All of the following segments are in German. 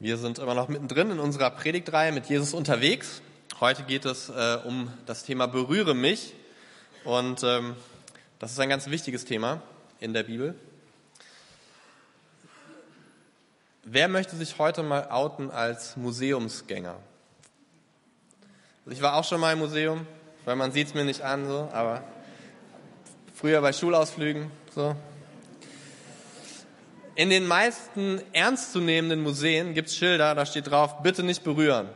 Wir sind immer noch mittendrin in unserer Predigtreihe mit Jesus unterwegs. Heute geht es äh, um das Thema Berühre mich. Und ähm, das ist ein ganz wichtiges Thema in der Bibel. Wer möchte sich heute mal outen als Museumsgänger? Also ich war auch schon mal im Museum, weil man sieht es mir nicht an, so, aber früher bei Schulausflügen, so, in den meisten ernstzunehmenden Museen gibt es Schilder, da steht drauf, bitte nicht berühren.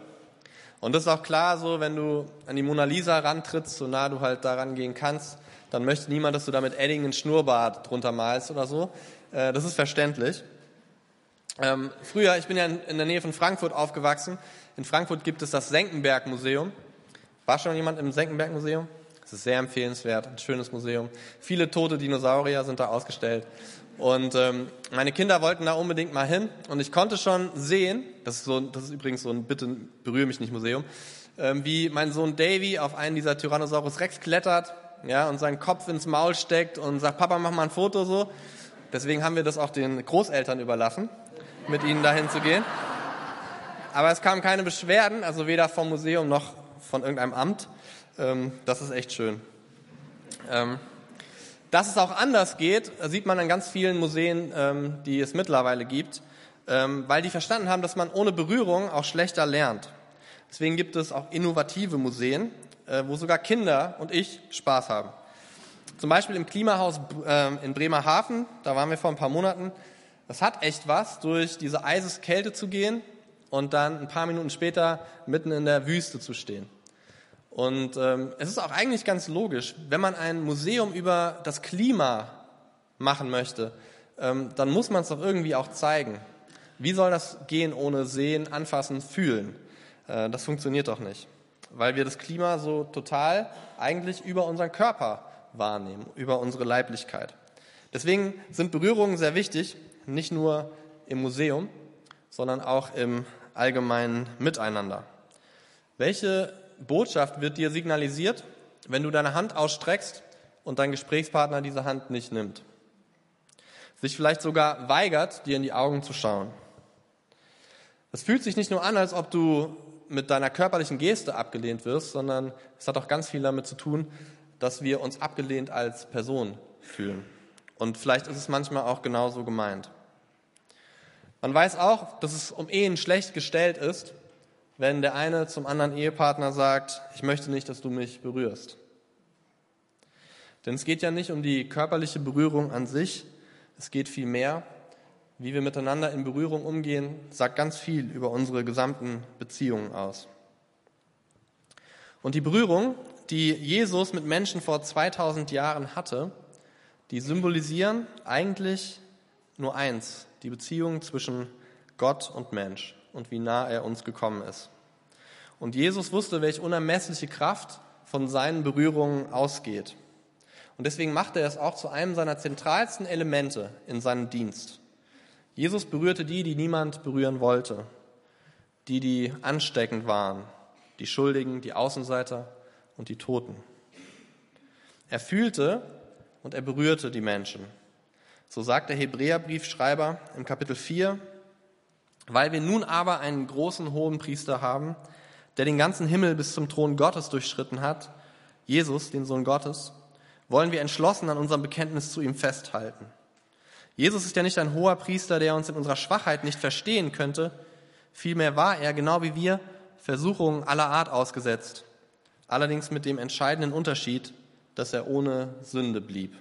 Und das ist auch klar so, wenn du an die Mona Lisa rantrittst, so nah du halt da rangehen kannst, dann möchte niemand, dass du da mit Edding ein Schnurrbart drunter malst oder so. Äh, das ist verständlich. Ähm, früher, ich bin ja in, der Nähe von Frankfurt aufgewachsen. In Frankfurt gibt es das Senckenberg-Museum. War schon jemand im Senckenberg-Museum? Es ist sehr empfehlenswert, ein schönes Museum. Viele tote Dinosaurier sind da ausgestellt. Und ähm, meine Kinder wollten da unbedingt mal hin und ich konnte schon sehen, das ist, so, das ist übrigens so ein Bitte berühre mich nicht Museum, ähm, wie mein Sohn Davy auf einen dieser Tyrannosaurus Rex klettert ja, und seinen Kopf ins Maul steckt und sagt, Papa, mach mal ein Foto so. Deswegen haben wir das auch den Großeltern überlassen, mit ihnen dahin zu gehen. Aber es kamen keine Beschwerden, also weder vom Museum noch von irgendeinem Amt. Ähm, das ist echt schön. Ähm, dass es auch anders geht, sieht man an ganz vielen Museen, ähm, die es mittlerweile gibt, ähm, weil die verstanden haben, dass man ohne Berührung auch schlechter lernt. Deswegen gibt es auch innovative Museen, äh, wo sogar Kinder und ich Spaß haben. Zum Beispiel im Klimahaus äh, in Bremerhaven, da waren wir vor ein paar Monaten. Das hat echt was, durch diese Eiseskälte zu gehen und dann ein paar Minuten später mitten in der Wüste zu stehen. Und ähm, es ist auch eigentlich ganz logisch, wenn man ein Museum über das Klima machen möchte, ähm, dann muss man es doch irgendwie auch zeigen. Wie soll das gehen ohne Sehen, Anfassen, Fühlen? Äh, das funktioniert doch nicht, weil wir das Klima so total eigentlich über unseren Körper wahrnehmen, über unsere Leiblichkeit. Deswegen sind Berührungen sehr wichtig, nicht nur im Museum, sondern auch im allgemeinen Miteinander. Welche Botschaft wird dir signalisiert, wenn du deine Hand ausstreckst und dein Gesprächspartner diese Hand nicht nimmt. Sich vielleicht sogar weigert, dir in die Augen zu schauen. Es fühlt sich nicht nur an, als ob du mit deiner körperlichen Geste abgelehnt wirst, sondern es hat auch ganz viel damit zu tun, dass wir uns abgelehnt als Person fühlen. Und vielleicht ist es manchmal auch genauso gemeint. Man weiß auch, dass es um Ehen schlecht gestellt ist, wenn der eine zum anderen Ehepartner sagt, ich möchte nicht, dass du mich berührst. Denn es geht ja nicht um die körperliche Berührung an sich, es geht vielmehr, wie wir miteinander in Berührung umgehen, sagt ganz viel über unsere gesamten Beziehungen aus. Und die Berührung, die Jesus mit Menschen vor 2000 Jahren hatte, die symbolisieren eigentlich nur eins, die Beziehung zwischen Gott und Mensch und wie nah er uns gekommen ist. Und Jesus wusste, welche unermessliche Kraft von seinen Berührungen ausgeht. Und deswegen machte er es auch zu einem seiner zentralsten Elemente in seinem Dienst. Jesus berührte die, die niemand berühren wollte, die, die ansteckend waren, die Schuldigen, die Außenseiter und die Toten. Er fühlte und er berührte die Menschen. So sagt der Hebräerbriefschreiber im Kapitel 4, weil wir nun aber einen großen hohen Priester haben, der den ganzen Himmel bis zum Thron Gottes durchschritten hat, Jesus, den Sohn Gottes, wollen wir entschlossen an unserem Bekenntnis zu ihm festhalten. Jesus ist ja nicht ein hoher Priester, der uns in unserer Schwachheit nicht verstehen könnte. Vielmehr war er, genau wie wir, Versuchungen aller Art ausgesetzt. Allerdings mit dem entscheidenden Unterschied, dass er ohne Sünde blieb.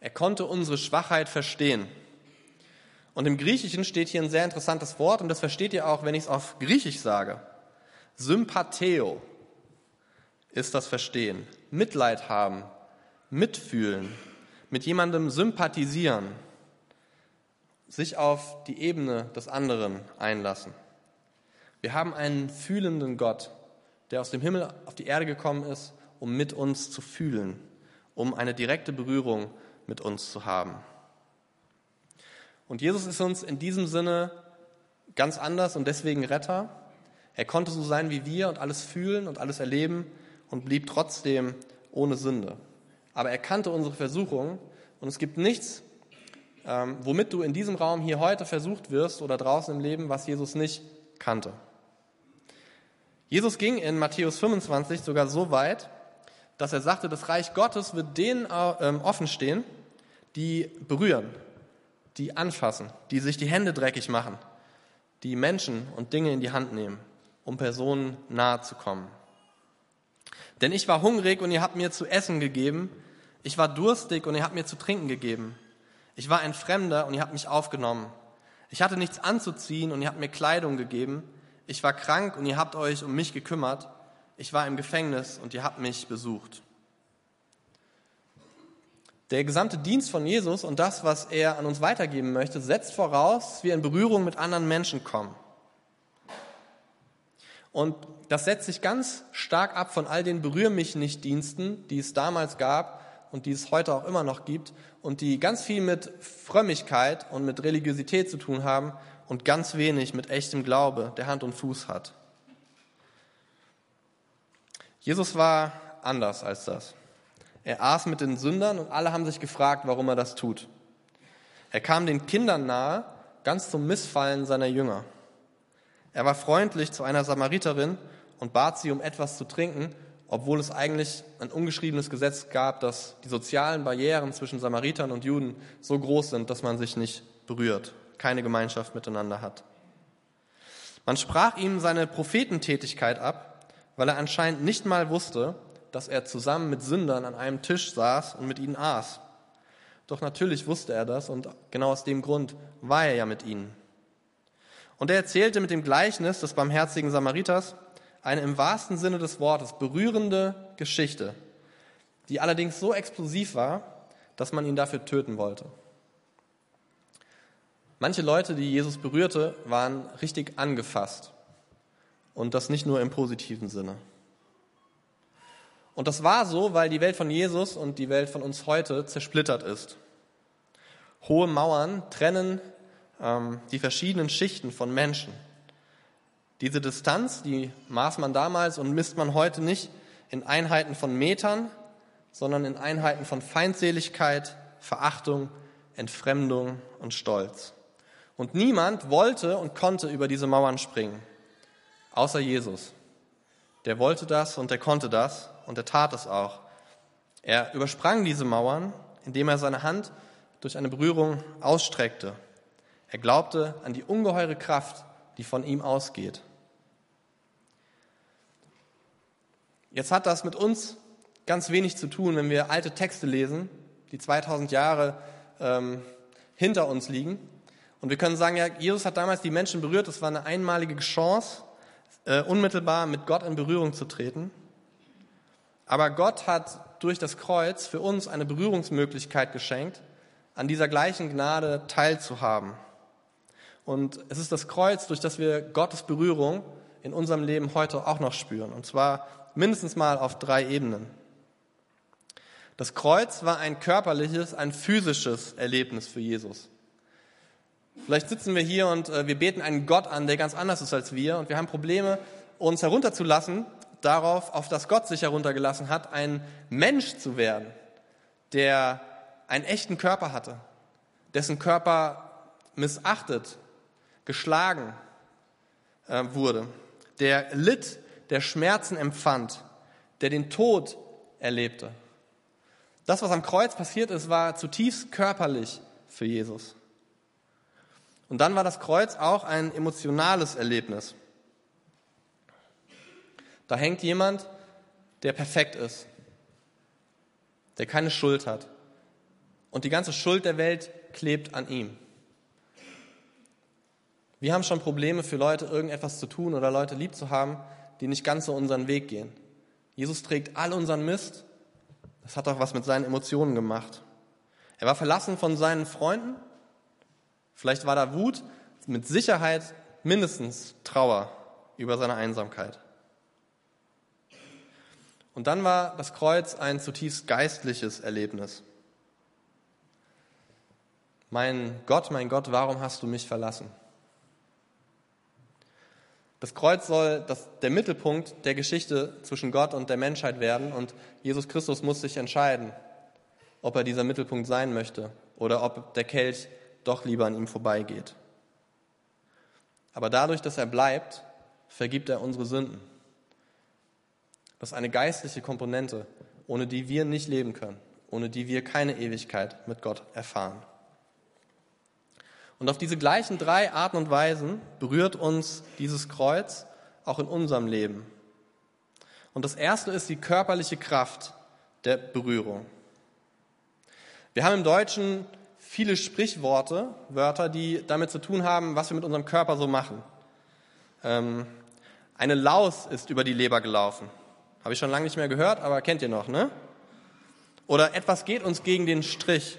Er konnte unsere Schwachheit verstehen. Und im Griechischen steht hier ein sehr interessantes Wort und das versteht ihr auch, wenn ich es auf Griechisch sage. Sympatheo ist das Verstehen. Mitleid haben, mitfühlen, mit jemandem sympathisieren, sich auf die Ebene des anderen einlassen. Wir haben einen fühlenden Gott, der aus dem Himmel auf die Erde gekommen ist, um mit uns zu fühlen, um eine direkte Berührung mit uns zu haben. Und Jesus ist uns in diesem Sinne ganz anders und deswegen Retter. Er konnte so sein wie wir und alles fühlen und alles erleben und blieb trotzdem ohne Sünde. Aber er kannte unsere Versuchungen und es gibt nichts, ähm, womit du in diesem Raum hier heute versucht wirst oder draußen im Leben, was Jesus nicht kannte. Jesus ging in Matthäus 25 sogar so weit, dass er sagte, das Reich Gottes wird denen ähm, offen stehen, die berühren, die anfassen, die sich die Hände dreckig machen, die Menschen und Dinge in die Hand nehmen, um Personen nahe zu kommen. Denn ich war hungrig und ihr habt mir zu essen gegeben, ich war durstig und ihr habt mir zu trinken gegeben. Ich war ein Fremder und ihr habt mich aufgenommen. Ich hatte nichts anzuziehen und ihr habt mir Kleidung gegeben. Ich war krank und ihr habt euch um mich gekümmert. Ich war im Gefängnis und ihr habt mich besucht. Der gesamte Dienst von Jesus und das, was er an uns weitergeben möchte, setzt voraus, dass wir in Berührung mit anderen Menschen kommen. Und das setzt sich ganz stark ab von all den Berühr mich nicht Diensten, die es damals gab und die es heute auch immer noch gibt und die ganz viel mit Frömmigkeit und mit Religiosität zu tun haben und ganz wenig mit echtem Glaube, der Hand und Fuß hat. Jesus war anders als das. Er aß mit den Sündern und alle haben sich gefragt, warum er das tut. Er kam den Kindern nahe, ganz zum Missfallen seiner Jünger. Er war freundlich zu einer Samariterin und bat sie um etwas zu trinken, obwohl es eigentlich ein ungeschriebenes Gesetz gab, dass die sozialen Barrieren zwischen Samaritern und Juden so groß sind, dass man sich nicht berührt, keine Gemeinschaft miteinander hat. Man sprach ihm seine Prophetentätigkeit ab, weil er anscheinend nicht mal wusste, dass er zusammen mit Sündern an einem Tisch saß und mit ihnen aß. Doch natürlich wusste er das und genau aus dem Grund war er ja mit ihnen. Und er erzählte mit dem Gleichnis des barmherzigen Samariters, eine im wahrsten Sinne des Wortes berührende Geschichte, die allerdings so explosiv war, dass man ihn dafür töten wollte. Manche Leute, die Jesus berührte, waren richtig angefasst. Und das nicht nur im positiven Sinne. Und das war so, weil die Welt von Jesus und die Welt von uns heute zersplittert ist. Hohe Mauern trennen ähm, die verschiedenen Schichten von Menschen. Diese Distanz, die maß man damals und misst man heute nicht in Einheiten von Metern, sondern in Einheiten von Feindseligkeit, Verachtung, Entfremdung und Stolz. Und niemand wollte und konnte über diese Mauern springen, außer Jesus. Der wollte das und der konnte das und er tat es auch. Er übersprang diese Mauern, indem er seine Hand durch eine Berührung ausstreckte. Er glaubte an die ungeheure Kraft, die von ihm ausgeht. Jetzt hat das mit uns ganz wenig zu tun, wenn wir alte Texte lesen, die 2000 Jahre ähm, hinter uns liegen. Und wir können sagen, ja, Jesus hat damals die Menschen berührt. Es war eine einmalige Chance, äh, unmittelbar mit Gott in Berührung zu treten. Aber Gott hat durch das Kreuz für uns eine Berührungsmöglichkeit geschenkt, an dieser gleichen Gnade teilzuhaben. Und es ist das Kreuz, durch das wir Gottes Berührung in unserem Leben heute auch noch spüren. Und zwar mindestens mal auf drei Ebenen. Das Kreuz war ein körperliches, ein physisches Erlebnis für Jesus. Vielleicht sitzen wir hier und äh, wir beten einen Gott an, der ganz anders ist als wir und wir haben Probleme, uns herunterzulassen darauf, auf das Gott sich heruntergelassen hat, ein Mensch zu werden, der einen echten Körper hatte, dessen Körper missachtet, geschlagen äh, wurde, der litt der Schmerzen empfand, der den Tod erlebte. Das, was am Kreuz passiert ist, war zutiefst körperlich für Jesus. Und dann war das Kreuz auch ein emotionales Erlebnis. Da hängt jemand, der perfekt ist, der keine Schuld hat. Und die ganze Schuld der Welt klebt an ihm. Wir haben schon Probleme für Leute, irgendetwas zu tun oder Leute lieb zu haben, die nicht ganz so unseren Weg gehen. Jesus trägt all unseren Mist. Das hat auch was mit seinen Emotionen gemacht. Er war verlassen von seinen Freunden. Vielleicht war da Wut, mit Sicherheit mindestens Trauer über seine Einsamkeit. Und dann war das Kreuz ein zutiefst geistliches Erlebnis. Mein Gott, mein Gott, warum hast du mich verlassen? Das Kreuz soll das, der Mittelpunkt der Geschichte zwischen Gott und der Menschheit werden und Jesus Christus muss sich entscheiden, ob er dieser Mittelpunkt sein möchte oder ob der Kelch doch lieber an ihm vorbeigeht. Aber dadurch, dass er bleibt, vergibt er unsere Sünden. Das ist eine geistliche Komponente, ohne die wir nicht leben können, ohne die wir keine Ewigkeit mit Gott erfahren. Und auf diese gleichen drei Arten und Weisen berührt uns dieses Kreuz auch in unserem Leben. Und das erste ist die körperliche Kraft der Berührung. Wir haben im Deutschen viele Sprichworte, Wörter, die damit zu tun haben, was wir mit unserem Körper so machen. Ähm, eine Laus ist über die Leber gelaufen. Habe ich schon lange nicht mehr gehört, aber kennt ihr noch, ne? Oder etwas geht uns gegen den Strich.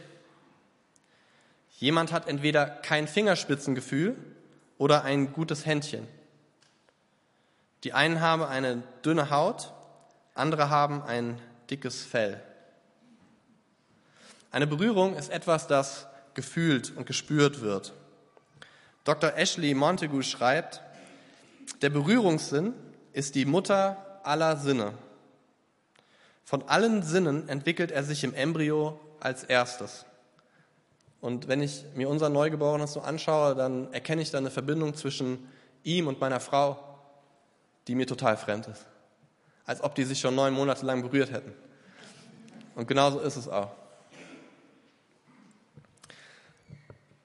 Jemand hat entweder kein Fingerspitzengefühl oder ein gutes Händchen. Die einen haben eine dünne Haut, andere haben ein dickes Fell. Eine Berührung ist etwas, das gefühlt und gespürt wird. Dr. Ashley Montagu schreibt, der Berührungssinn ist die Mutter aller Sinne. Von allen Sinnen entwickelt er sich im Embryo als erstes. Und wenn ich mir unser Neugeborenes so anschaue, dann erkenne ich da eine Verbindung zwischen ihm und meiner Frau, die mir total fremd ist. Als ob die sich schon neun Monate lang berührt hätten. Und genauso ist es auch.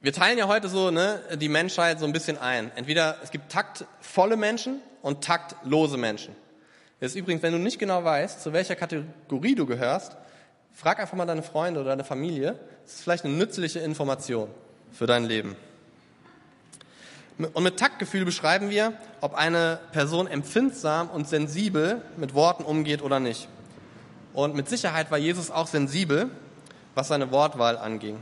Wir teilen ja heute so ne, die Menschheit so ein bisschen ein. Entweder es gibt taktvolle Menschen und taktlose Menschen. Jetzt übrigens, wenn du nicht genau weißt, zu welcher Kategorie du gehörst, frag einfach mal deine Freunde oder deine Familie. Das ist vielleicht eine nützliche Information für dein Leben. Und mit Taktgefühl beschreiben wir, ob eine Person empfindsam und sensibel mit Worten umgeht oder nicht. Und mit Sicherheit war Jesus auch sensibel, was seine Wortwahl anging.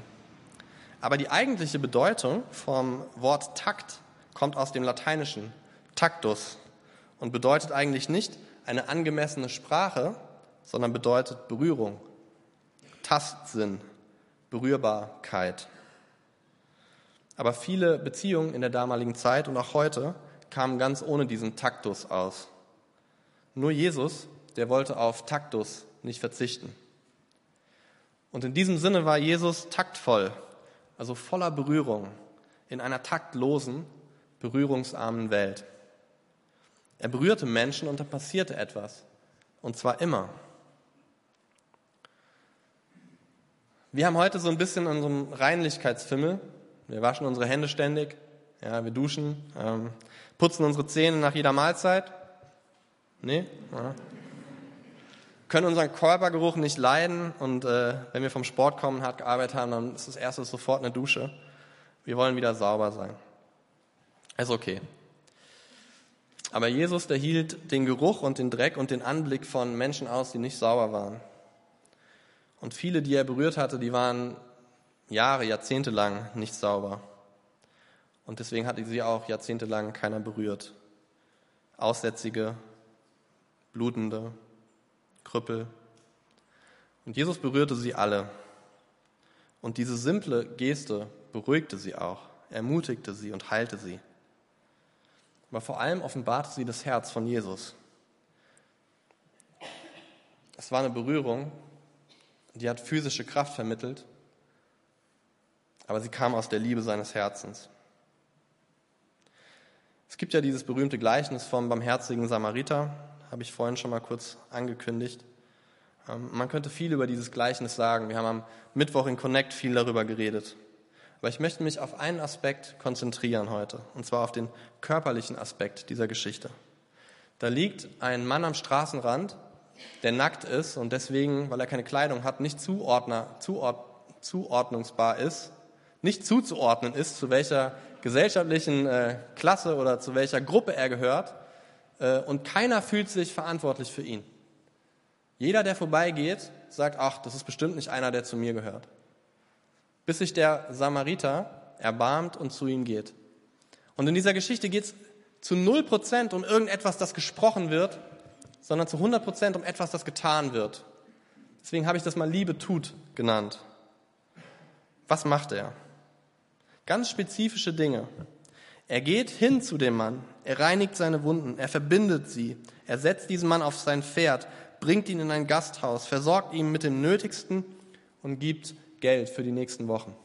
Aber die eigentliche Bedeutung vom Wort Takt kommt aus dem Lateinischen Taktus und bedeutet eigentlich nicht eine angemessene Sprache, sondern bedeutet Berührung, Tastsinn, Berührbarkeit. Aber viele Beziehungen in der damaligen Zeit und auch heute kamen ganz ohne diesen Taktus aus. Nur Jesus, der wollte auf Taktus nicht verzichten. Und in diesem Sinne war Jesus taktvoll also voller Berührung, in einer taktlosen, berührungsarmen Welt. Er berührte Menschen und da passierte etwas. Und zwar immer. Wir haben heute so ein bisschen einem Reinlichkeitsfimmel. Wir waschen unsere Hände ständig, ja, wir duschen, ähm, putzen unsere Zähne nach jeder Mahlzeit. Nee? Ja können unseren Körpergeruch nicht leiden und äh, wenn wir vom Sport kommen, hart gearbeitet haben, dann ist das erste sofort eine Dusche. Wir wollen wieder sauber sein. Ist okay. Aber Jesus, der hielt den Geruch und den Dreck und den Anblick von Menschen aus, die nicht sauber waren. Und viele, die er berührt hatte, die waren Jahre, Jahrzehnte lang nicht sauber. Und deswegen hatte sie auch jahrzehntelang keiner berührt. Aussätzige, Blutende, Krüppel. Und Jesus berührte sie alle. Und diese simple Geste beruhigte sie auch, ermutigte sie und heilte sie. Aber vor allem offenbarte sie das Herz von Jesus. Es war eine Berührung, die hat physische Kraft vermittelt, aber sie kam aus der Liebe seines Herzens. Es gibt ja dieses berühmte Gleichnis vom barmherzigen Samariter, habe ich vorhin schon mal kurz angekündigt. Ähm, man könnte viel über dieses Gleichnis sagen. Wir haben am Mittwoch in Connect viel darüber geredet. Aber ich möchte mich auf einen Aspekt konzentrieren heute, und zwar auf den körperlichen Aspekt dieser Geschichte. Da liegt ein Mann am Straßenrand, der nackt ist und deswegen, weil er keine Kleidung hat, nicht zuordner, zuord, zuordnungsbar ist, nicht zuzuordnen ist, zu welcher gesellschaftlichen äh, Klasse oder zu welcher Gruppe er gehört und keiner fühlt sich verantwortlich für ihn. Jeder, der vorbeigeht, sagt, ach, das ist bestimmt nicht einer, der zu mir gehört. Bis sich der Samariter erbarmt und zu ihm geht. Und in dieser Geschichte geht es zu null Prozent um irgendetwas, das gesprochen wird, sondern zu 100 Prozent um etwas, das getan wird. Deswegen habe ich das mal Liebe tut genannt. Was macht er? Ganz spezifische Dinge. Er geht hin zu dem Mann, er reinigt seine Wunden, er verbindet sie, er setzt diesen Mann auf sein Pferd, bringt ihn in ein Gasthaus, versorgt ihn mit dem Nötigsten und gibt Geld für die nächsten Wochen.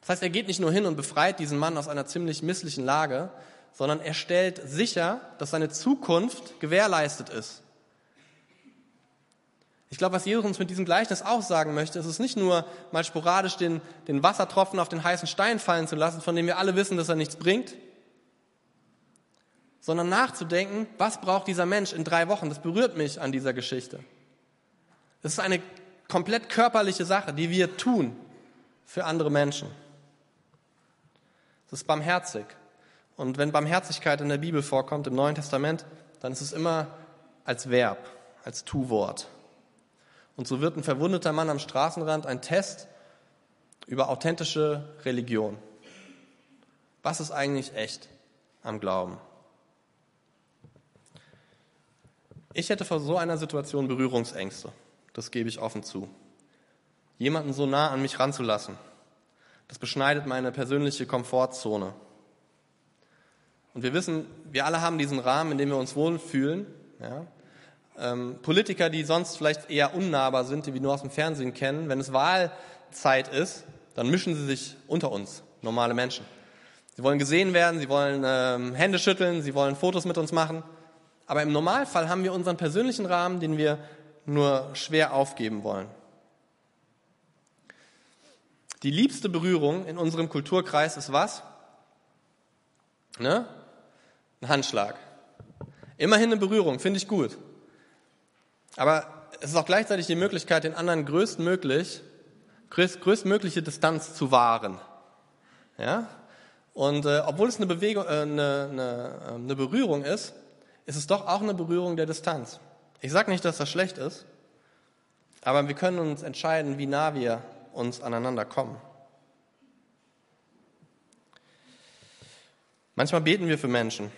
Das heißt, er geht nicht nur hin und befreit diesen Mann aus einer ziemlich misslichen Lage, sondern er stellt sicher, dass seine Zukunft gewährleistet ist. Ich glaube, was Jesus uns mit diesem Gleichnis auch sagen möchte, ist es nicht nur mal sporadisch den, den Wassertropfen auf den heißen Stein fallen zu lassen, von dem wir alle wissen, dass er nichts bringt, sondern nachzudenken, was braucht dieser Mensch in drei Wochen? Das berührt mich an dieser Geschichte. Das ist eine komplett körperliche Sache, die wir tun für andere Menschen. Das ist barmherzig. Und wenn Barmherzigkeit in der Bibel vorkommt, im Neuen Testament, dann ist es immer als Verb, als Tu-Wort. Und so wird ein verwundeter Mann am Straßenrand ein Test über authentische Religion. Was ist eigentlich echt am Glauben? Ich hätte vor so einer Situation Berührungsängste. Das gebe ich offen zu. Jemanden so nah an mich ranzulassen, das beschneidet meine persönliche Komfortzone. Und wir wissen, wir alle haben diesen Rahmen, in dem wir uns wohlfühlen. Ja? Ähm, Politiker, die sonst vielleicht eher unnahbar sind, die wir nur aus dem Fernsehen kennen, wenn es Wahlzeit ist, dann mischen sie sich unter uns, normale Menschen. Sie wollen gesehen werden, sie wollen ähm, Hände schütteln, sie wollen Fotos mit uns machen. Aber im Normalfall haben wir unseren persönlichen Rahmen, den wir nur schwer aufgeben wollen. Die liebste Berührung in unserem Kulturkreis ist was? Ne? Ein Handschlag. Immerhin eine Berührung, finde ich gut. Aber es ist auch gleichzeitig die Möglichkeit, den anderen größtmöglich, größtmögliche Distanz zu wahren. Ja? Und äh, obwohl es eine, Bewegung, äh, eine, eine, äh, eine Berührung ist, ist es doch auch eine Berührung der Distanz. Ich sage nicht, dass das schlecht ist, aber wir können uns entscheiden, wie nah wir uns aneinander kommen. Manchmal beten wir für Menschen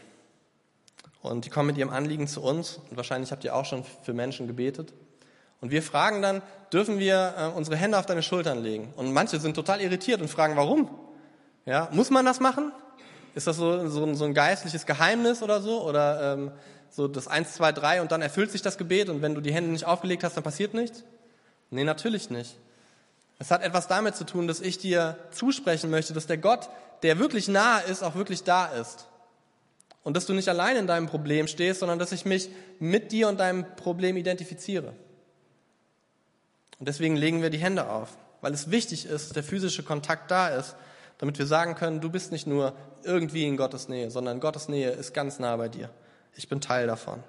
und die kommen mit ihrem Anliegen zu uns und wahrscheinlich habt ihr auch schon für Menschen gebetet. Und wir fragen dann, dürfen wir äh, unsere Hände auf deine Schultern legen? Und manche sind total irritiert und fragen, warum? Ja, muss man das machen? Ist das so, so, so ein geistliches Geheimnis oder so? Oder ähm, so das 1, 2, 3 und dann erfüllt sich das Gebet und wenn du die Hände nicht aufgelegt hast, dann passiert nichts? Nee, natürlich nicht. Es hat etwas damit zu tun, dass ich dir zusprechen möchte, dass der Gott, der wirklich nahe ist, auch wirklich da ist. Und dass du nicht allein in deinem Problem stehst, sondern dass ich mich mit dir und deinem Problem identifiziere. Und deswegen legen wir die Hände auf, weil es wichtig ist, dass der physische Kontakt da ist, damit wir sagen können, du bist nicht nur irgendwie in Gottes Nähe, sondern Gottes Nähe ist ganz nah bei dir. Ich bin Teil davon.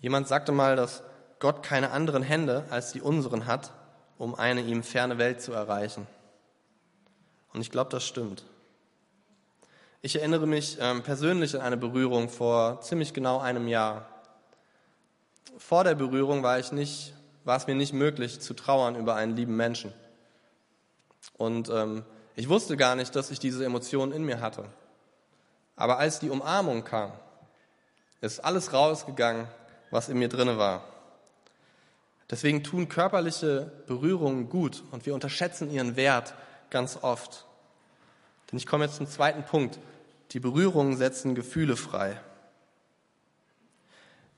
Jemand sagte mal, dass Gott keine anderen Hände als die unseren hat, um eine ihm ferne Welt zu erreichen. Und ich glaube, das stimmt. Ich erinnere mich ähm, persönlich an eine Berührung vor ziemlich genau einem Jahr. Vor der Berührung war, ich nicht, war es mir nicht möglich zu trauern über einen lieben Menschen. Und ähm, ich wusste gar nicht, dass ich diese Emotionen in mir hatte. Aber als die Umarmung kam, ist alles rausgegangen, was in mir drinne war. Deswegen tun körperliche Berührungen gut und wir unterschätzen ihren Wert ganz oft. Denn ich komme jetzt zum zweiten Punkt. Die Berührungen setzen Gefühle frei.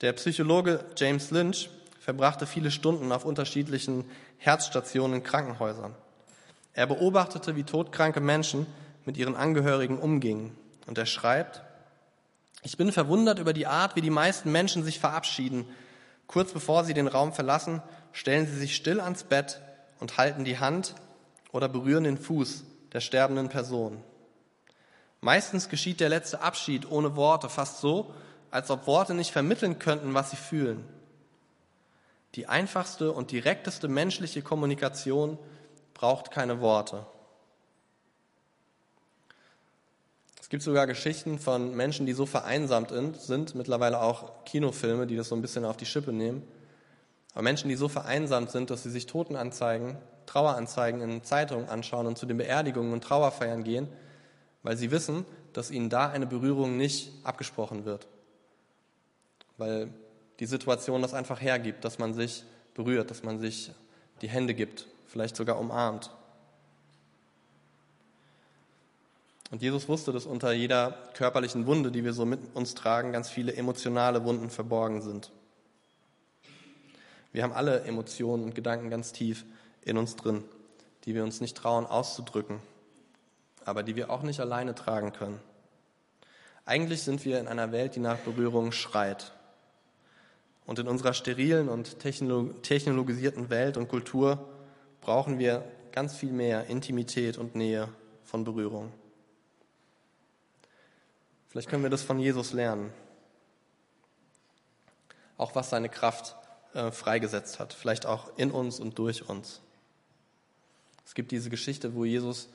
Der Psychologe James Lynch verbrachte viele Stunden auf unterschiedlichen Herzstationen in Krankenhäusern. Er beobachtete, wie todkranke Menschen mit ihren Angehörigen umgingen und er schreibt, ich bin verwundert über die Art, wie die meisten Menschen sich verabschieden. Kurz bevor sie den Raum verlassen, stellen sie sich still ans Bett und halten die Hand oder berühren den Fuß der sterbenden Person. Meistens geschieht der letzte Abschied ohne Worte, fast so, als ob Worte nicht vermitteln könnten, was sie fühlen. Die einfachste und direkteste menschliche Kommunikation braucht keine Worte. Es gibt sogar Geschichten von Menschen, die so vereinsamt sind, mittlerweile auch Kinofilme, die das so ein bisschen auf die Schippe nehmen. Aber Menschen, die so vereinsamt sind, dass sie sich Totenanzeigen, Traueranzeigen in Zeitungen anschauen und zu den Beerdigungen und Trauerfeiern gehen, weil sie wissen, dass ihnen da eine Berührung nicht abgesprochen wird. Weil die Situation das einfach hergibt, dass man sich berührt, dass man sich die Hände gibt, vielleicht sogar umarmt. Und Jesus wusste, dass unter jeder körperlichen Wunde, die wir so mit uns tragen, ganz viele emotionale Wunden verborgen sind. Wir haben alle Emotionen und Gedanken ganz tief in uns drin, die wir uns nicht trauen auszudrücken, aber die wir auch nicht alleine tragen können. Eigentlich sind wir in einer Welt, die nach Berührung schreit. Und in unserer sterilen und technologisierten Welt und Kultur brauchen wir ganz viel mehr Intimität und Nähe von Berührung. Vielleicht können wir das von Jesus lernen. Auch was seine Kraft äh, freigesetzt hat. Vielleicht auch in uns und durch uns. Es gibt diese Geschichte, wo Jesus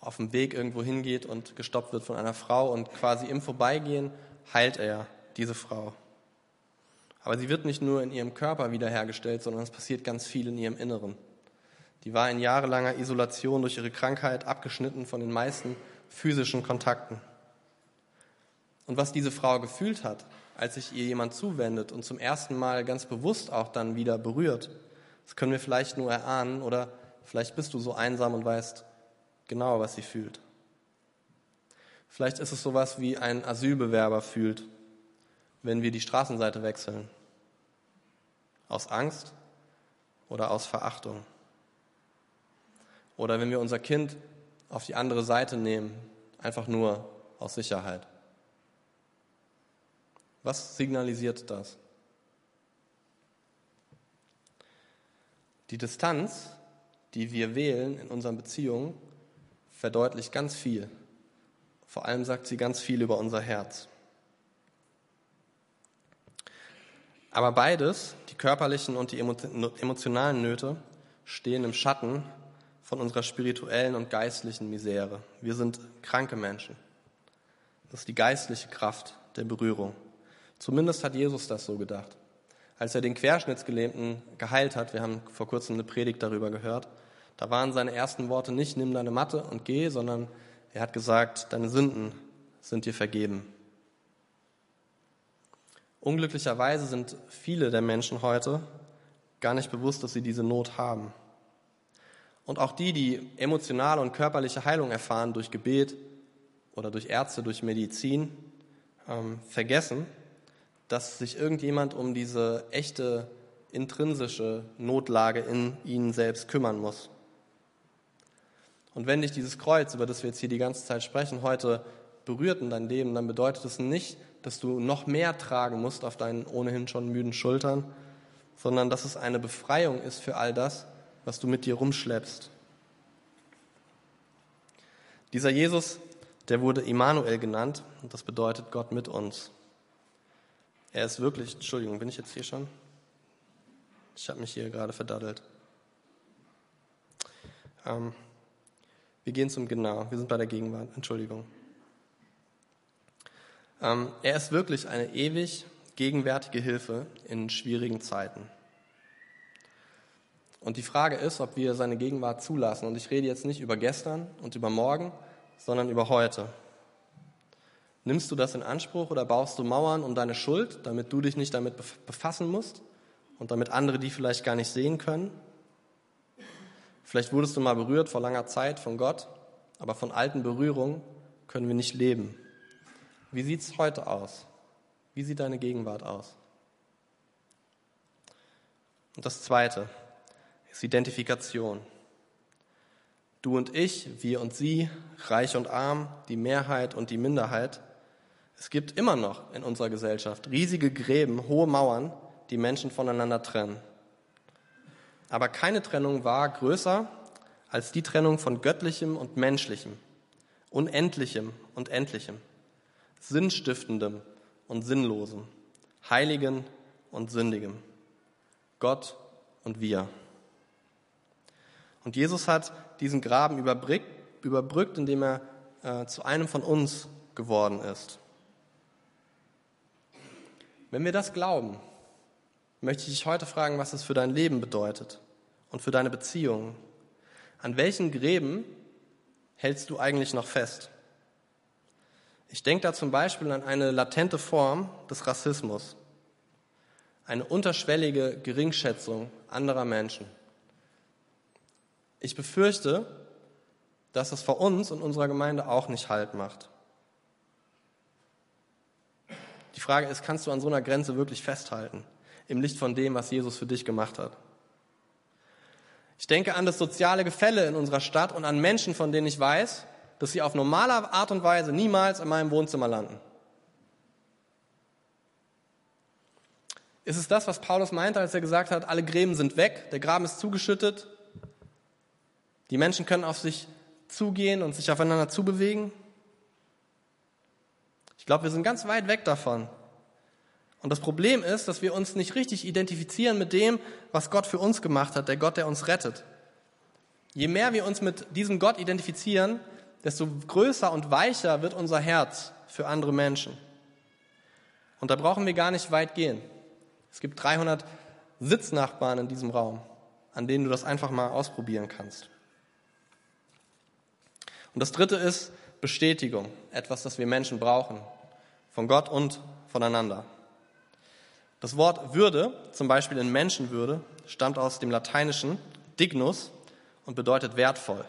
auf dem Weg irgendwo hingeht und gestoppt wird von einer Frau und quasi im Vorbeigehen heilt er diese Frau. Aber sie wird nicht nur in ihrem Körper wiederhergestellt, sondern es passiert ganz viel in ihrem Inneren. Die war in jahrelanger Isolation durch ihre Krankheit abgeschnitten von den meisten physischen Kontakten. Und was diese Frau gefühlt hat, als sich ihr jemand zuwendet und zum ersten Mal ganz bewusst auch dann wieder berührt, das können wir vielleicht nur erahnen oder vielleicht bist du so einsam und weißt genau, was sie fühlt. Vielleicht ist es sowas wie ein Asylbewerber fühlt, wenn wir die Straßenseite wechseln. Aus Angst oder aus Verachtung. Oder wenn wir unser Kind auf die andere Seite nehmen, einfach nur aus Sicherheit. Was signalisiert das? Die Distanz, die wir wählen in unseren Beziehungen, verdeutlicht ganz viel. Vor allem sagt sie ganz viel über unser Herz. Aber beides, die körperlichen und die emotionalen Nöte, stehen im Schatten von unserer spirituellen und geistlichen Misere. Wir sind kranke Menschen. Das ist die geistliche Kraft der Berührung. Zumindest hat Jesus das so gedacht. Als er den Querschnittsgelähmten geheilt hat, wir haben vor kurzem eine Predigt darüber gehört, da waren seine ersten Worte nicht, nimm deine Matte und geh, sondern er hat gesagt, deine Sünden sind dir vergeben. Unglücklicherweise sind viele der Menschen heute gar nicht bewusst, dass sie diese Not haben. Und auch die, die emotionale und körperliche Heilung erfahren durch Gebet oder durch Ärzte, durch Medizin, ähm, vergessen, dass sich irgendjemand um diese echte intrinsische Notlage in ihnen selbst kümmern muss. Und wenn dich dieses Kreuz, über das wir jetzt hier die ganze Zeit sprechen, heute berührt in dein Leben, dann bedeutet es nicht, dass du noch mehr tragen musst auf deinen ohnehin schon müden Schultern, sondern dass es eine Befreiung ist für all das, was du mit dir rumschleppst. Dieser Jesus, der wurde Immanuel genannt und das bedeutet Gott mit uns. Er ist wirklich, Entschuldigung, bin ich jetzt hier schon? Ich habe mich hier gerade verdaddelt. Ähm, wir gehen zum Genau, wir sind bei der Gegenwart, Entschuldigung. Ähm, er ist wirklich eine ewig gegenwärtige Hilfe in schwierigen Zeiten. Und die Frage ist, ob wir seine Gegenwart zulassen. Und ich rede jetzt nicht über gestern und über morgen, sondern über heute. Nimmst du das in Anspruch oder baust du Mauern um deine Schuld, damit du dich nicht damit befassen musst und damit andere die vielleicht gar nicht sehen können? Vielleicht wurdest du mal berührt vor langer Zeit von Gott, aber von alten Berührungen können wir nicht leben. Wie sieht es heute aus? Wie sieht deine Gegenwart aus? Und das Zweite, ist Identifikation. Du und ich, wir und sie, reich und arm, die Mehrheit und die Minderheit. Es gibt immer noch in unserer Gesellschaft riesige Gräben, hohe Mauern, die Menschen voneinander trennen. Aber keine Trennung war größer als die Trennung von göttlichem und menschlichem, unendlichem und endlichem, sinnstiftendem und sinnlosem, heiligen und sündigem, Gott und wir. Und Jesus hat diesen Graben überbrückt, indem er äh, zu einem von uns geworden ist. Wenn wir das glauben, möchte ich dich heute fragen, was es für dein Leben bedeutet und für deine Beziehungen. An welchen Gräben hältst du eigentlich noch fest? Ich denke da zum Beispiel an eine latente Form des Rassismus, eine unterschwellige Geringschätzung anderer Menschen. Ich befürchte, dass es vor uns und unserer Gemeinde auch nicht Halt macht. Die Frage ist, kannst du an so einer Grenze wirklich festhalten? im Licht von dem, was Jesus für dich gemacht hat. Ich denke an das soziale Gefälle in unserer Stadt und an Menschen, von denen ich weiß, dass sie auf normale Art und Weise niemals in meinem Wohnzimmer landen. Ist es das, was Paulus meinte, als er gesagt hat, alle Gräben sind weg, der Graben ist zugeschüttet, die Menschen können auf sich zugehen und sich aufeinander zubewegen? Ich glaube, wir sind ganz weit weg davon. Und das Problem ist, dass wir uns nicht richtig identifizieren mit dem, was Gott für uns gemacht hat, der Gott, der uns rettet. Je mehr wir uns mit diesem Gott identifizieren, desto größer und weicher wird unser Herz für andere Menschen. Und da brauchen wir gar nicht weit gehen. Es gibt 300 Sitznachbarn in diesem Raum, an denen du das einfach mal ausprobieren kannst. Und das dritte ist Bestätigung, etwas, das wir Menschen brauchen, von Gott und voneinander. Das Wort Würde, zum Beispiel in Menschenwürde, stammt aus dem Lateinischen dignus und bedeutet wertvoll.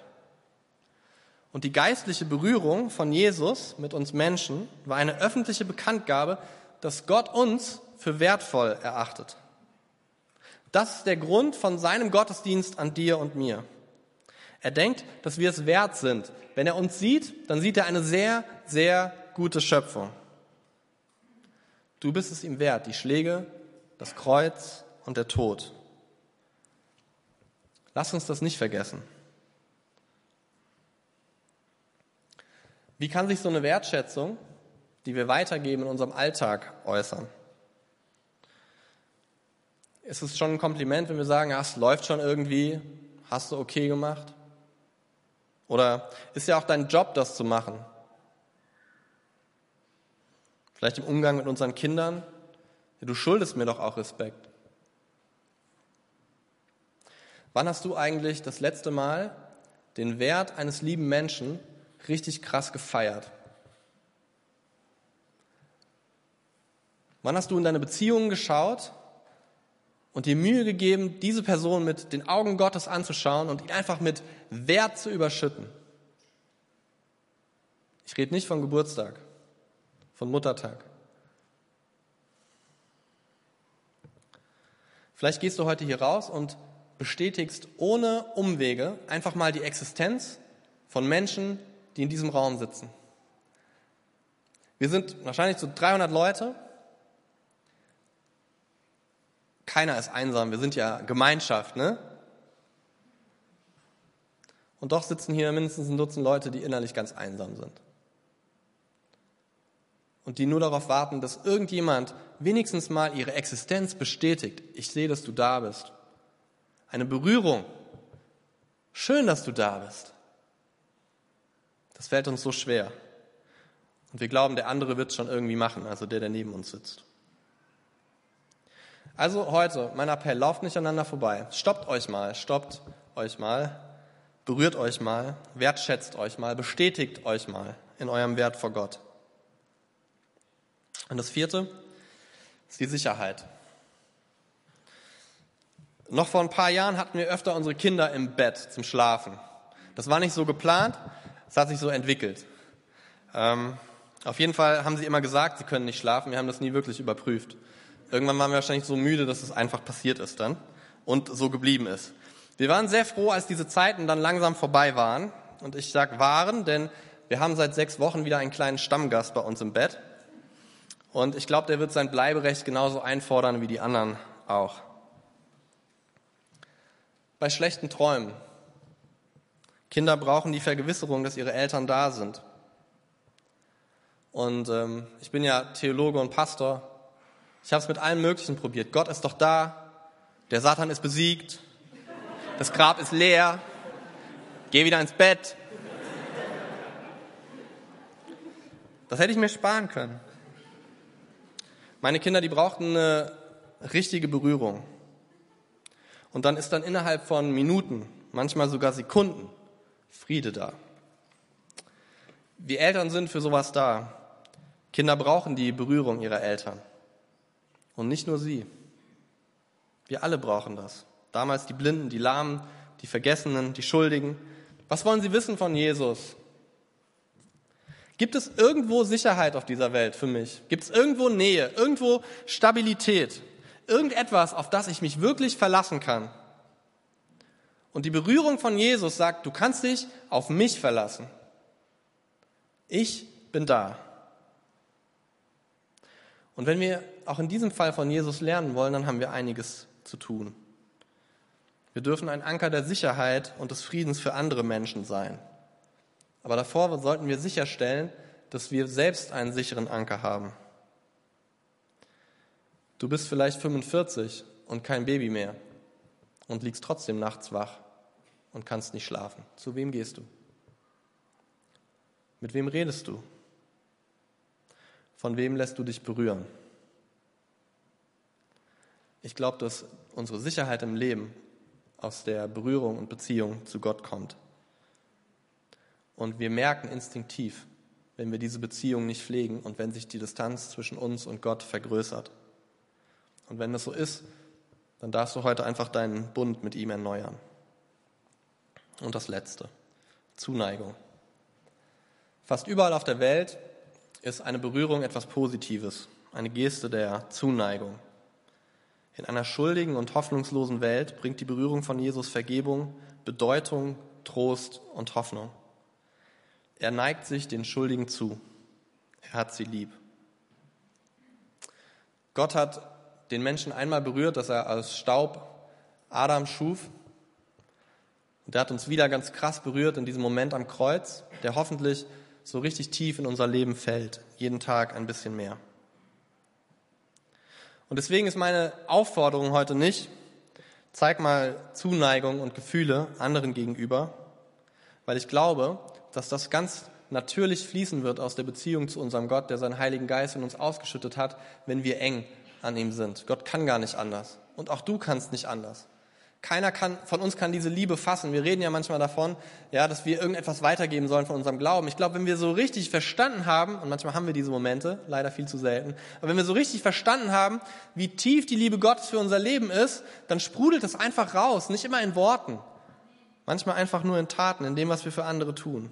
Und die geistliche Berührung von Jesus mit uns Menschen war eine öffentliche Bekanntgabe, dass Gott uns für wertvoll erachtet. Das ist der Grund von seinem Gottesdienst an dir und mir. Er denkt, dass wir es wert sind. Wenn er uns sieht, dann sieht er eine sehr, sehr gute Schöpfung. Du bist es ihm wert, die Schläge, das Kreuz und der Tod. Lass uns das nicht vergessen. Wie kann sich so eine Wertschätzung, die wir weitergeben in unserem Alltag, äußern? Ist es schon ein Kompliment, wenn wir sagen, ja, es läuft schon irgendwie, hast du okay gemacht? Oder ist ja auch dein Job, das zu machen? Vielleicht im Umgang mit unseren Kindern. Du schuldest mir doch auch Respekt. Wann hast du eigentlich das letzte Mal den Wert eines lieben Menschen richtig krass gefeiert? Wann hast du in deine Beziehungen geschaut und dir Mühe gegeben, diese Person mit den Augen Gottes anzuschauen und ihn einfach mit Wert zu überschütten? Ich rede nicht von Geburtstag, von Muttertag. Vielleicht gehst du heute hier raus und bestätigst ohne Umwege einfach mal die Existenz von Menschen, die in diesem Raum sitzen. Wir sind wahrscheinlich so 300 Leute. Keiner ist einsam, wir sind ja Gemeinschaft, ne? Und doch sitzen hier mindestens ein Dutzend Leute, die innerlich ganz einsam sind. Und die nur darauf warten, dass irgendjemand wenigstens mal ihre Existenz bestätigt. Ich sehe, dass du da bist. Eine Berührung. Schön, dass du da bist. Das fällt uns so schwer. Und wir glauben, der andere wird es schon irgendwie machen, also der, der neben uns sitzt. Also heute, mein Appell, lauft nicht aneinander vorbei. Stoppt euch mal, stoppt euch mal, berührt euch mal, wertschätzt euch mal, bestätigt euch mal in eurem Wert vor Gott. Und das vierte ist die Sicherheit. Noch vor ein paar Jahren hatten wir öfter unsere Kinder im Bett zum Schlafen. Das war nicht so geplant, es hat sich so entwickelt. Ähm, auf jeden Fall haben sie immer gesagt, sie können nicht schlafen. Wir haben das nie wirklich überprüft. Irgendwann waren wir wahrscheinlich so müde, dass es einfach passiert ist dann und so geblieben ist. Wir waren sehr froh, als diese Zeiten dann langsam vorbei waren. Und ich sage waren, denn wir haben seit sechs Wochen wieder einen kleinen Stammgast bei uns im Bett. Und ich glaube, der wird sein Bleiberecht genauso einfordern wie die anderen auch. Bei schlechten Träumen Kinder brauchen die Vergewisserung, dass ihre Eltern da sind. Und ähm, ich bin ja Theologe und Pastor. Ich habe es mit allem Möglichen probiert. Gott ist doch da. Der Satan ist besiegt. Das Grab ist leer. Geh wieder ins Bett. Das hätte ich mir sparen können. Meine Kinder, die brauchten eine richtige Berührung. Und dann ist dann innerhalb von Minuten, manchmal sogar Sekunden, Friede da. Wir Eltern sind für sowas da. Kinder brauchen die Berührung ihrer Eltern. Und nicht nur sie. Wir alle brauchen das. Damals die Blinden, die Lahmen, die Vergessenen, die Schuldigen. Was wollen sie wissen von Jesus? Gibt es irgendwo Sicherheit auf dieser Welt für mich? Gibt es irgendwo Nähe, irgendwo Stabilität? irgendetwas, auf das ich mich wirklich verlassen kann. Und die Berührung von Jesus sagt, du kannst dich auf mich verlassen. Ich bin da. Und wenn wir auch in diesem Fall von Jesus lernen wollen, dann haben wir einiges zu tun. Wir dürfen ein Anker der Sicherheit und des Friedens für andere Menschen sein. Aber davor sollten wir sicherstellen, dass wir selbst einen sicheren Anker haben. Du bist vielleicht 45 und kein Baby mehr und liegst trotzdem nachts wach und kannst nicht schlafen. Zu wem gehst du? Mit wem redest du? Von wem lässt du dich berühren? Ich glaube, dass unsere Sicherheit im Leben aus der Berührung und Beziehung zu Gott kommt. Und wir merken instinktiv, wenn wir diese Beziehung nicht pflegen und wenn sich die Distanz zwischen uns und Gott vergrößert. Und wenn das so ist, dann darfst du heute einfach deinen Bund mit ihm erneuern. Und das Letzte, Zuneigung. Fast überall auf der Welt ist eine Berührung etwas Positives, eine Geste der Zuneigung. In einer schuldigen und hoffnungslosen Welt bringt die Berührung von Jesus Vergebung, Bedeutung, Trost und Hoffnung. Er neigt sich den Schuldigen zu. Er hat sie lieb. Gott hat den Menschen einmal berührt, dass er aus Staub Adam schuf. Und er hat uns wieder ganz krass berührt in diesem Moment am Kreuz, der hoffentlich so richtig tief in unser Leben fällt, jeden Tag ein bisschen mehr. Und deswegen ist meine Aufforderung heute nicht, zeig mal Zuneigung und Gefühle anderen gegenüber, weil ich glaube, dass das ganz natürlich fließen wird aus der Beziehung zu unserem Gott, der seinen Heiligen Geist in uns ausgeschüttet hat, wenn wir eng an ihm sind. Gott kann gar nicht anders. Und auch du kannst nicht anders. Keiner kann, von uns kann diese Liebe fassen. Wir reden ja manchmal davon, ja, dass wir irgendetwas weitergeben sollen von unserem Glauben. Ich glaube, wenn wir so richtig verstanden haben, und manchmal haben wir diese Momente, leider viel zu selten, aber wenn wir so richtig verstanden haben, wie tief die Liebe Gottes für unser Leben ist, dann sprudelt es einfach raus, nicht immer in Worten. Manchmal einfach nur in Taten, in dem, was wir für andere tun.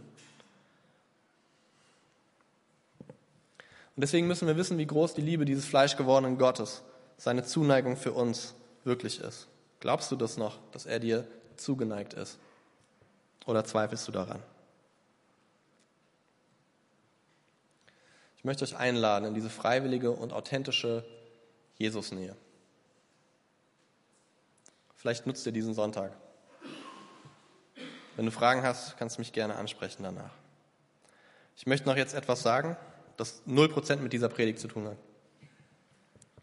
Und deswegen müssen wir wissen, wie groß die Liebe dieses fleischgewordenen Gottes, seine Zuneigung für uns wirklich ist. Glaubst du das noch, dass er dir zugeneigt ist? Oder zweifelst du daran? Ich möchte euch einladen in diese freiwillige und authentische Jesusnähe. Vielleicht nutzt ihr diesen Sonntag. Wenn du Fragen hast, kannst du mich gerne ansprechen danach. Ich möchte noch jetzt etwas sagen, das 0% mit dieser Predigt zu tun hat.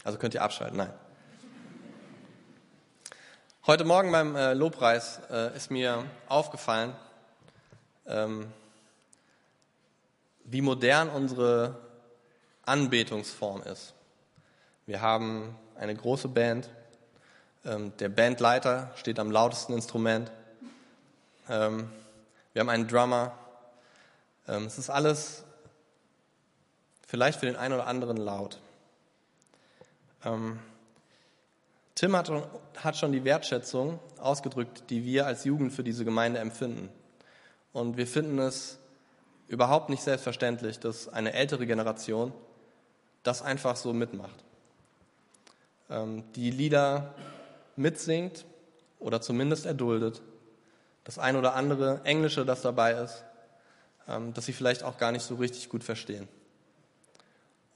Also könnt ihr abschalten, nein. Heute Morgen beim äh, Lobpreis äh, ist mir aufgefallen, ähm, wie modern unsere Anbetungsform ist. Wir haben eine große Band. Ähm, der Bandleiter steht am lautesten Instrument. Ähm, wir haben einen Drummer. Ähm, es ist alles vielleicht für den einen oder anderen laut. Ähm, Tim hat, hat schon die Wertschätzung ausgedrückt, die wir als Jugend für diese Gemeinde empfinden. Und wir finden es überhaupt nicht selbstverständlich, dass eine ältere Generation das einfach so mitmacht. Ähm, die Lieder mitsingt oder zumindest erduldet. Das ein oder andere Englische, das dabei ist, ähm, das sie vielleicht auch gar nicht so richtig gut verstehen.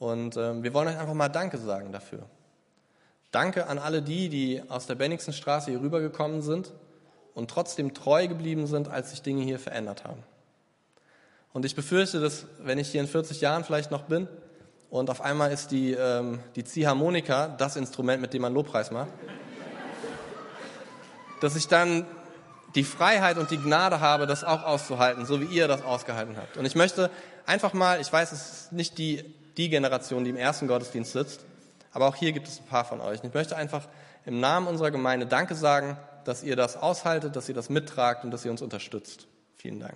Und ähm, wir wollen euch einfach mal Danke sagen dafür. Danke an alle die, die aus der Benningsenstraße hier rübergekommen sind und trotzdem treu geblieben sind, als sich Dinge hier verändert haben. Und ich befürchte, dass wenn ich hier in 40 Jahren vielleicht noch bin und auf einmal ist die, ähm, die Ziehharmonika das Instrument, mit dem man Lobpreis macht, dass ich dann die Freiheit und die Gnade habe, das auch auszuhalten, so wie ihr das ausgehalten habt. Und ich möchte einfach mal, ich weiß, es ist nicht die, die Generation, die im ersten Gottesdienst sitzt, aber auch hier gibt es ein paar von euch. Und ich möchte einfach im Namen unserer Gemeinde Danke sagen, dass ihr das aushaltet, dass ihr das mittragt und dass ihr uns unterstützt. Vielen Dank.